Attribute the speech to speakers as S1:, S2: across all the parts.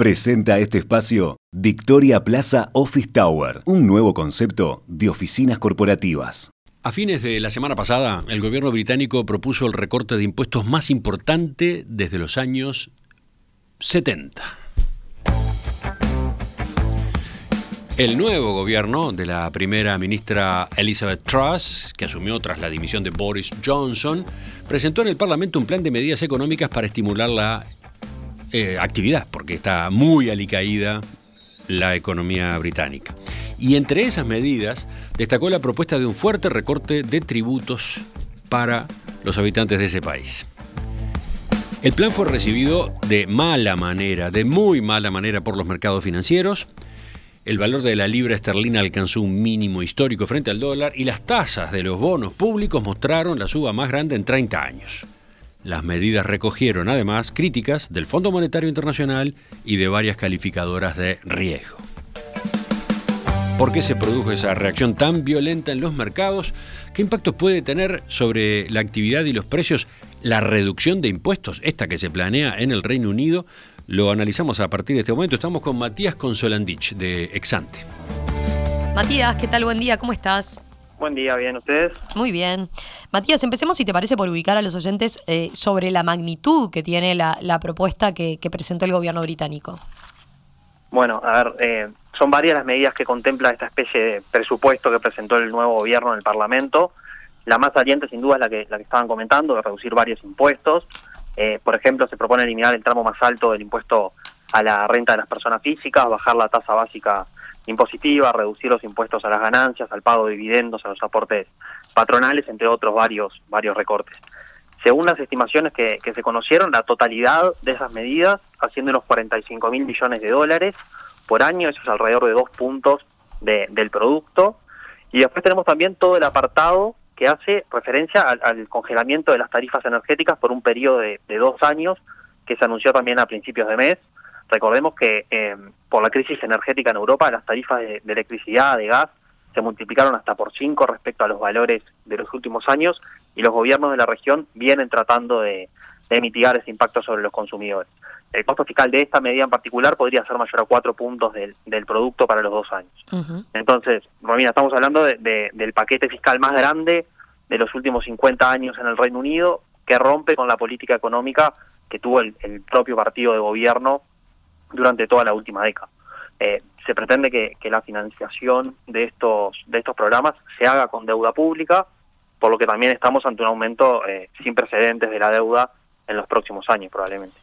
S1: Presenta este espacio Victoria Plaza Office Tower, un nuevo concepto de oficinas corporativas.
S2: A fines de la semana pasada, el gobierno británico propuso el recorte de impuestos más importante desde los años 70. El nuevo gobierno de la primera ministra Elizabeth Truss, que asumió tras la dimisión de Boris Johnson, presentó en el Parlamento un plan de medidas económicas para estimular la eh, actividad, porque está muy alicaída la economía británica. Y entre esas medidas destacó la propuesta de un fuerte recorte de tributos para los habitantes de ese país. El plan fue recibido de mala manera, de muy mala manera por los mercados financieros. El valor de la libra esterlina alcanzó un mínimo histórico frente al dólar y las tasas de los bonos públicos mostraron la suba más grande en 30 años. Las medidas recogieron además críticas del Fondo Monetario Internacional y de varias calificadoras de riesgo. ¿Por qué se produjo esa reacción tan violenta en los mercados? ¿Qué impacto puede tener sobre la actividad y los precios la reducción de impuestos, esta que se planea en el Reino Unido? Lo analizamos a partir de este momento. Estamos con Matías Consolandich de Exante.
S3: Matías, ¿qué tal? Buen día, ¿cómo estás?
S4: Buen día, bien, ¿ustedes?
S3: Muy bien. Matías, empecemos, si te parece, por ubicar a los oyentes eh, sobre la magnitud que tiene la, propuesta que, presentó el gobierno británico.
S4: Bueno, a ver, eh, son varias las medidas que contempla esta especie de presupuesto que presentó el nuevo gobierno en el Parlamento. La más saliente, sin duda, es la que, la que estaban comentando, de reducir varios impuestos. Eh, por ejemplo, se propone eliminar el tramo más alto del impuesto a la renta de las personas físicas, bajar la tasa básica impositiva, reducir los impuestos a las ganancias, al pago de dividendos, a los aportes patronales, entre otros varios, varios recortes. Según las estimaciones que, se conocieron, la totalidad de esas medidas asciende unos 45 mil millones de dólares por año, eso es alrededor de dos puntos del producto. Y después tenemos también todo el apartado que hace referencia al, congelamiento de las tarifas energéticas por un periodo de, de dos años, que se anunció también a principios de mes, Recordemos que eh, por la crisis energética en Europa las tarifas de, electricidad, de gas, se multiplicaron hasta por cinco respecto a los valores de los últimos años y los gobiernos de la región vienen tratando de, mitigar ese impacto sobre los consumidores. El costo fiscal de esta medida en particular podría ser mayor a cuatro puntos del, producto para los dos años. Entonces, Romina, estamos hablando del paquete fiscal más grande de los últimos 50 años en el Reino Unido, que rompe con la política económica que tuvo el propio partido de gobierno durante toda la última década. Eh, se pretende que, la financiación de estos, de estos programas se haga con deuda pública, por lo que también estamos ante un aumento eh, sin precedentes de la deuda en los próximos años probablemente.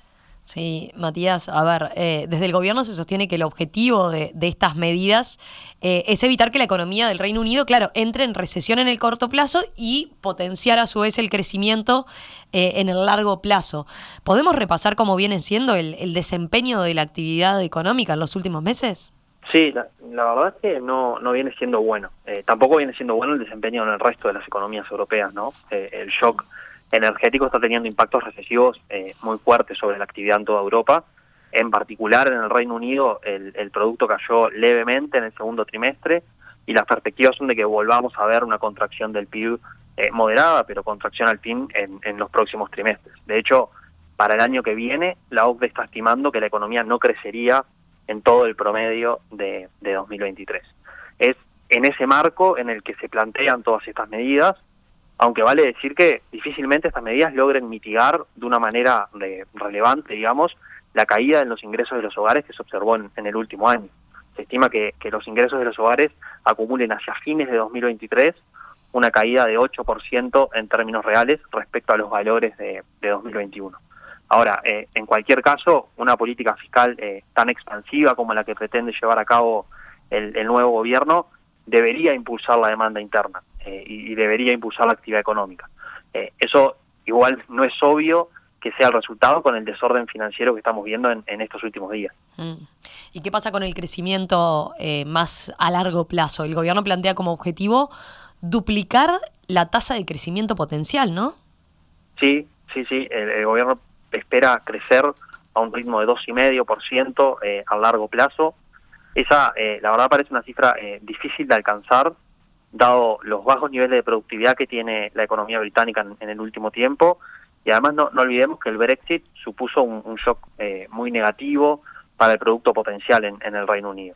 S3: Sí, Matías, a ver, eh, desde el gobierno se sostiene que el objetivo de, estas medidas eh, es evitar que la economía del Reino Unido, claro, entre en recesión en el corto plazo y potenciar a su vez el crecimiento eh, en el largo plazo. ¿Podemos repasar cómo viene siendo el, desempeño de la actividad económica en los últimos meses?
S4: Sí, la, verdad es que no, no viene siendo bueno. tampoco viene siendo bueno el desempeño en el resto de las economías europeas, ¿no? el shock energético está teniendo impactos recesivos eh, muy fuertes sobre la actividad en toda Europa. En particular en el Reino Unido el, producto cayó levemente en el segundo trimestre y las perspectivas son de que volvamos a ver una contracción del PIB eh, moderada, pero contracción al fin en, los próximos trimestres. De hecho, para el año que viene la OCDE está estimando que la economía no crecería en todo el promedio de, de 2023. Es en ese marco en el que se plantean todas estas medidas aunque vale decir que difícilmente estas medidas logren mitigar de una manera relevante, digamos, la caída en los ingresos de los hogares que se observó en, el último año. Se estima que, los ingresos de los hogares acumulen hacia fines de 2023 una caída de 8% en términos reales respecto a los valores de, 2021. Ahora, eh, en cualquier caso, una política fiscal eh, tan expansiva como la que pretende llevar a cabo el nuevo gobierno debería impulsar la demanda interna. Eh, y, debería impulsar la actividad económica. Eh, eso igual no es obvio que sea el resultado con el desorden financiero que estamos viendo en, estos últimos días.
S3: Mm. ¿Y qué pasa con el crecimiento eh, más a largo plazo? El gobierno plantea como objetivo duplicar la tasa de crecimiento potencial, ¿no?
S4: Sí, sí, sí. El, gobierno espera crecer a un ritmo de 2,5% eh, a largo plazo. Esa, la verdad, parece una cifra difícil de alcanzar dado los bajos niveles de productividad que tiene la economía británica en, el último tiempo. Y además no, olvidemos que el Brexit supuso un, shock eh, muy negativo para el producto potencial en, el Reino Unido.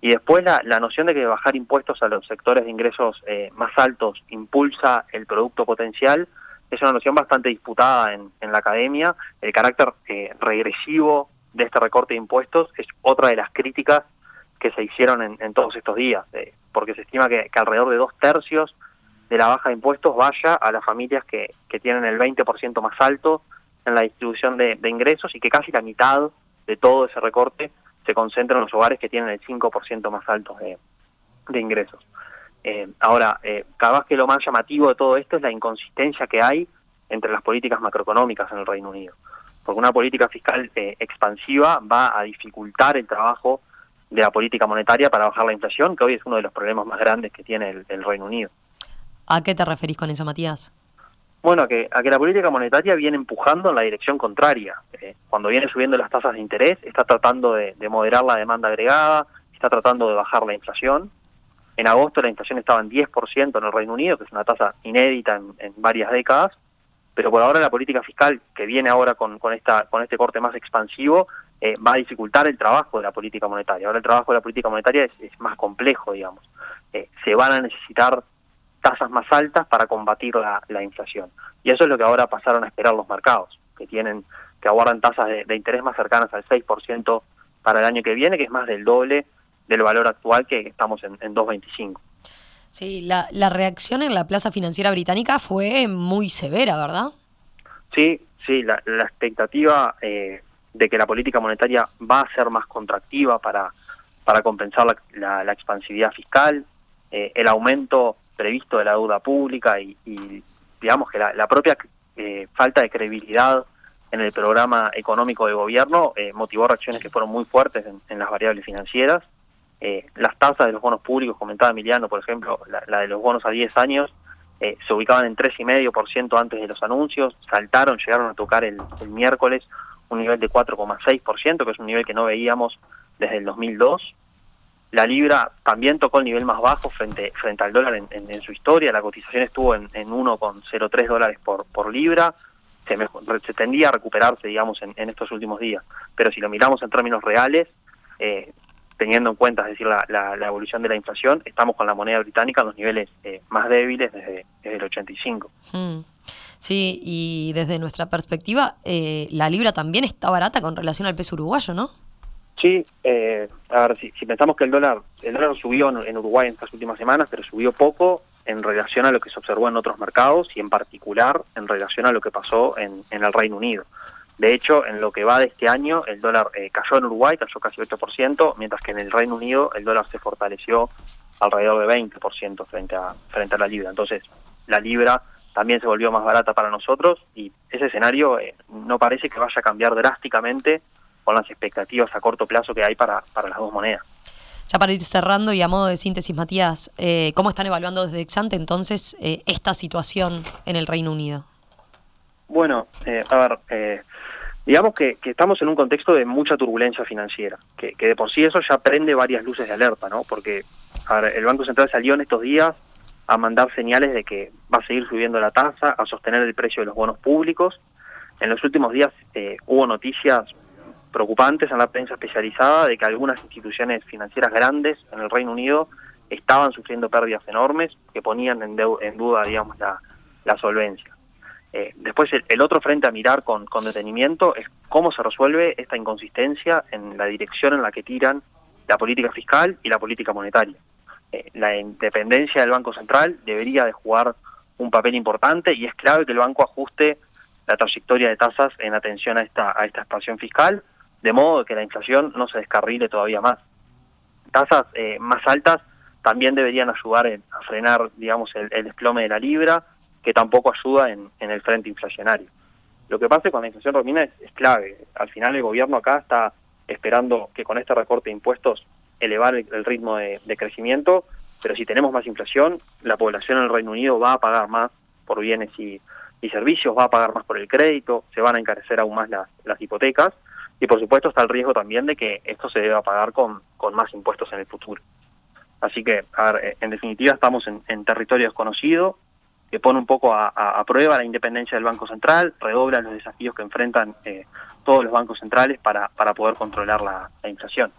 S4: Y después la, noción de que bajar impuestos a los sectores de ingresos eh, más altos impulsa el producto potencial es una noción bastante disputada en, la academia. El carácter eh, regresivo de este recorte de impuestos es otra de las críticas que se hicieron en, todos estos días, eh, porque se estima que, alrededor de dos tercios de la baja de impuestos vaya a las familias que, tienen el 20% más alto en la distribución de, ingresos y que casi la mitad de todo ese recorte se concentra en los hogares que tienen el 5% más alto de, ingresos. Eh, ahora, eh, cada vez que lo más llamativo de todo esto es la inconsistencia que hay entre las políticas macroeconómicas en el Reino Unido. Porque una política fiscal eh, expansiva va a dificultar el trabajo de la política monetaria para bajar la inflación, que hoy es uno de los problemas más grandes que tiene el Reino Unido.
S3: ¿A qué te referís con eso, Matías?
S4: Bueno, a que, a que la política monetaria viene empujando en la dirección contraria. Eh, cuando viene subiendo las tasas de interés, está tratando de, moderar la demanda agregada, está tratando de bajar la inflación. En agosto la inflación estaba en 10% en el Reino Unido, que es una tasa inédita en, varias décadas, pero por ahora la política fiscal que viene ahora con, con, esta, con este corte más expansivo eh, va a dificultar el trabajo de la política monetaria. Ahora el trabajo de la política monetaria es, más complejo, digamos. Eh, se van a necesitar tasas más altas para combatir la, inflación. Y eso es lo que ahora pasaron a esperar los mercados, que tienen que aguardan tasas de, interés más cercanas al 6% para el año que viene, que es más del doble del valor actual que estamos en, 2,25.
S3: Sí, la, la reacción en la plaza financiera británica fue muy severa, ¿verdad?
S4: Sí, sí, la, expectativa eh, de que la política monetaria va a ser más contractiva para, para compensar la, la, expansividad fiscal, eh, el aumento previsto de la deuda pública y, digamos que la, propia eh, falta de credibilidad en el programa económico de gobierno eh, motivó reacciones que fueron muy fuertes en, las variables financieras. Eh, las tasas de los bonos públicos, comentaba Emiliano, por ejemplo, la, de los bonos a 10 años, se ubicaban en 3,5% antes de los anuncios, saltaron, llegaron a tocar el, el miércoles un nivel de 4,6%, que es un nivel que no veíamos desde el 2002. La libra también tocó el nivel más bajo frente, frente al dólar en, su historia. La cotización estuvo en, en 1,03 dólares por, por libra. Se, se, tendía a recuperarse, digamos, en, estos últimos días. Pero si lo miramos en términos reales, eh, teniendo en cuenta, es decir, la, la, evolución de la inflación, estamos con la moneda británica en los niveles eh, más débiles desde, el 85.
S3: Hmm. Sí, y desde nuestra perspectiva, eh, la libra también está barata con relación al peso uruguayo, ¿no?
S4: Sí, eh, a ver, si, pensamos que el dólar, el dólar subió en, Uruguay en estas últimas semanas, pero subió poco en relación a lo que se observó en otros mercados y en particular en relación a lo que pasó en, el Reino Unido. De hecho, en lo que va de este año, el dólar eh, cayó en Uruguay, cayó casi 8%, mientras que en el Reino Unido el dólar se fortaleció alrededor de 20% frente a, frente a la libra. Entonces, la libra también se volvió más barata para nosotros y ese escenario eh, no parece que vaya a cambiar drásticamente con las expectativas a corto plazo que hay para, para las dos monedas.
S3: Ya para ir cerrando y a modo de síntesis, Matías, eh, ¿cómo están evaluando desde Exante entonces eh, esta situación en el Reino Unido?
S4: Bueno, eh, a ver, digamos que, estamos en un contexto de mucha turbulencia financiera, que, de por sí eso ya prende varias luces de alerta, ¿no? Porque a ver, el Banco Central salió en estos días a mandar señales de que va a seguir subiendo la tasa, a sostener el precio de los bonos públicos. En los últimos días hubo noticias preocupantes en la prensa especializada de que algunas instituciones financieras grandes en el Reino Unido estaban sufriendo pérdidas enormes que ponían en, duda, digamos, la, solvencia. Eh, después, el, otro frente a mirar con, detenimiento es cómo se resuelve esta inconsistencia en la dirección en la que tiran la política fiscal y la política monetaria. Eh, la independencia del Banco Central debería de jugar un papel importante y es clave que el banco ajuste la trayectoria de tasas en atención a esta, a esta expansión fiscal de modo que la inflación no se descarrile todavía más. Tasas eh, más altas también deberían ayudar a frenar, digamos, el, desplome de la libra, que tampoco ayuda en, el frente inflacionario. Lo que pasa con la inflación romina es, clave. Al final el gobierno acá está esperando que con este recorte de impuestos elevar el, ritmo de, crecimiento, pero si tenemos más inflación, la población en el Reino Unido va a pagar más por bienes y, servicios, va a pagar más por el crédito, se van a encarecer aún más las hipotecas, y por supuesto está el riesgo también de que esto se deba pagar con, con más impuestos en el futuro. Así que, a ver, eh, en definitiva estamos en, territorio desconocido, que pone un poco a, prueba la independencia del Banco Central, redobla los desafíos que enfrentan eh, todos los bancos centrales para, para poder controlar la, inflación.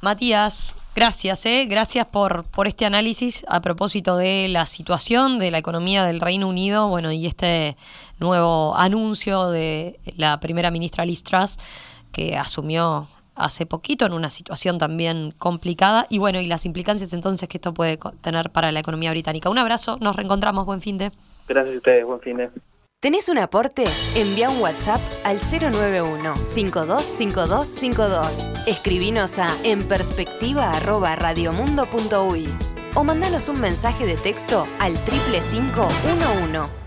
S3: Matías, gracias, ¿eh? gracias por, por este análisis a propósito de la situación de la economía del Reino Unido, bueno, y este nuevo anuncio de la primera ministra Liz Truss, que asumió hace poquito en una situación también complicada y bueno, y las implicancias entonces que esto puede tener para la economía británica. Un abrazo, nos reencontramos, buen fin de.
S4: Gracias a ustedes, buen fin de.
S5: ¿Tenés un aporte? Envía un WhatsApp al 091-525252. Escribinos a enperspectiva.radiomundo.uy o mandanos un mensaje de texto al 35511.